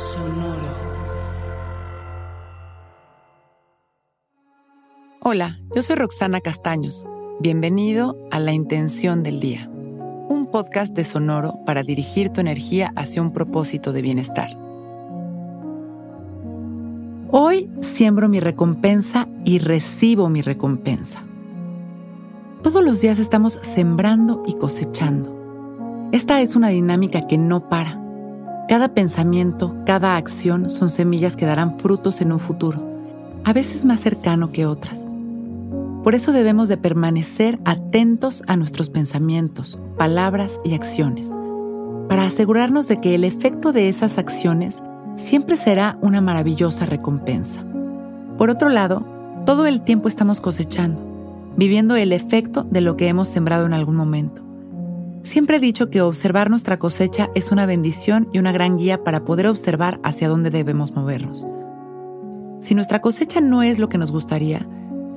Sonoro. Hola, yo soy Roxana Castaños. Bienvenido a La Intención del Día, un podcast de Sonoro para dirigir tu energía hacia un propósito de bienestar. Hoy siembro mi recompensa y recibo mi recompensa. Todos los días estamos sembrando y cosechando. Esta es una dinámica que no para. Cada pensamiento, cada acción son semillas que darán frutos en un futuro, a veces más cercano que otras. Por eso debemos de permanecer atentos a nuestros pensamientos, palabras y acciones, para asegurarnos de que el efecto de esas acciones siempre será una maravillosa recompensa. Por otro lado, todo el tiempo estamos cosechando, viviendo el efecto de lo que hemos sembrado en algún momento. Siempre he dicho que observar nuestra cosecha es una bendición y una gran guía para poder observar hacia dónde debemos movernos. Si nuestra cosecha no es lo que nos gustaría,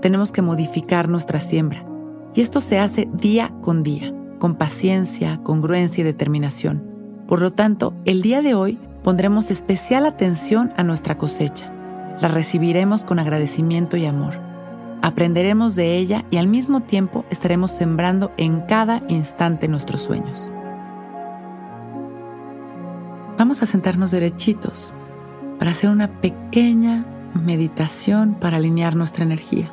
tenemos que modificar nuestra siembra. Y esto se hace día con día, con paciencia, congruencia y determinación. Por lo tanto, el día de hoy pondremos especial atención a nuestra cosecha. La recibiremos con agradecimiento y amor. Aprenderemos de ella y al mismo tiempo estaremos sembrando en cada instante nuestros sueños. Vamos a sentarnos derechitos para hacer una pequeña meditación para alinear nuestra energía.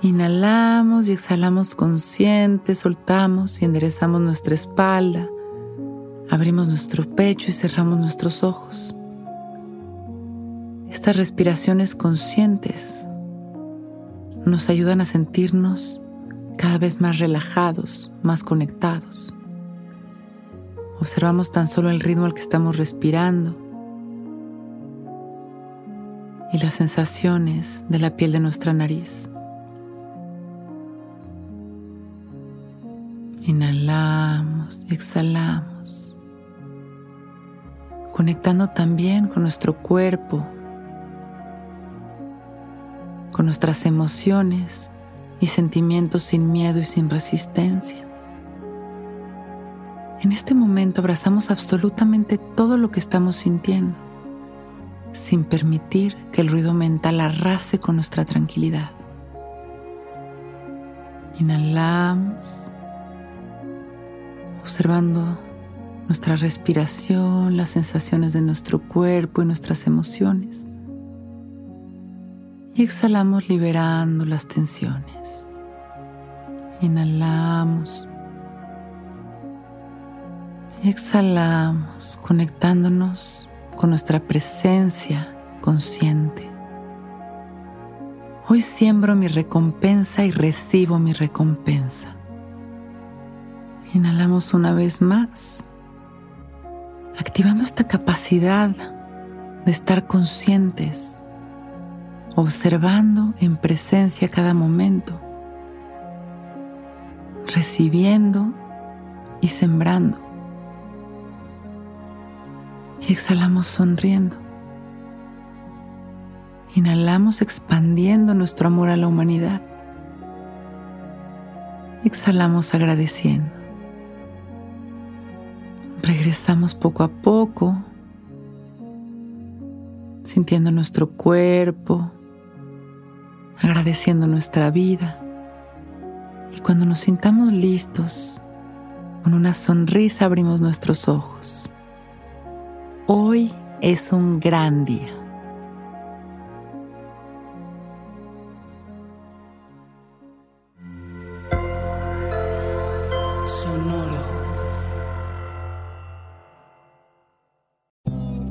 Inhalamos y exhalamos conscientes, soltamos y enderezamos nuestra espalda, abrimos nuestro pecho y cerramos nuestros ojos. Estas respiraciones conscientes nos ayudan a sentirnos cada vez más relajados, más conectados. Observamos tan solo el ritmo al que estamos respirando y las sensaciones de la piel de nuestra nariz. Inhalamos y exhalamos, conectando también con nuestro cuerpo con nuestras emociones y sentimientos sin miedo y sin resistencia. En este momento abrazamos absolutamente todo lo que estamos sintiendo, sin permitir que el ruido mental arrase con nuestra tranquilidad. Inhalamos, observando nuestra respiración, las sensaciones de nuestro cuerpo y nuestras emociones y exhalamos liberando las tensiones. Inhalamos. Y exhalamos conectándonos con nuestra presencia consciente. Hoy siembro mi recompensa y recibo mi recompensa. Inhalamos una vez más, activando esta capacidad de estar conscientes observando en presencia cada momento, recibiendo y sembrando. Y exhalamos sonriendo. Inhalamos expandiendo nuestro amor a la humanidad. Exhalamos agradeciendo. Regresamos poco a poco, sintiendo nuestro cuerpo, agradeciendo nuestra vida. Y cuando nos sintamos listos, con una sonrisa abrimos nuestros ojos. Hoy es un gran día. Sonoro.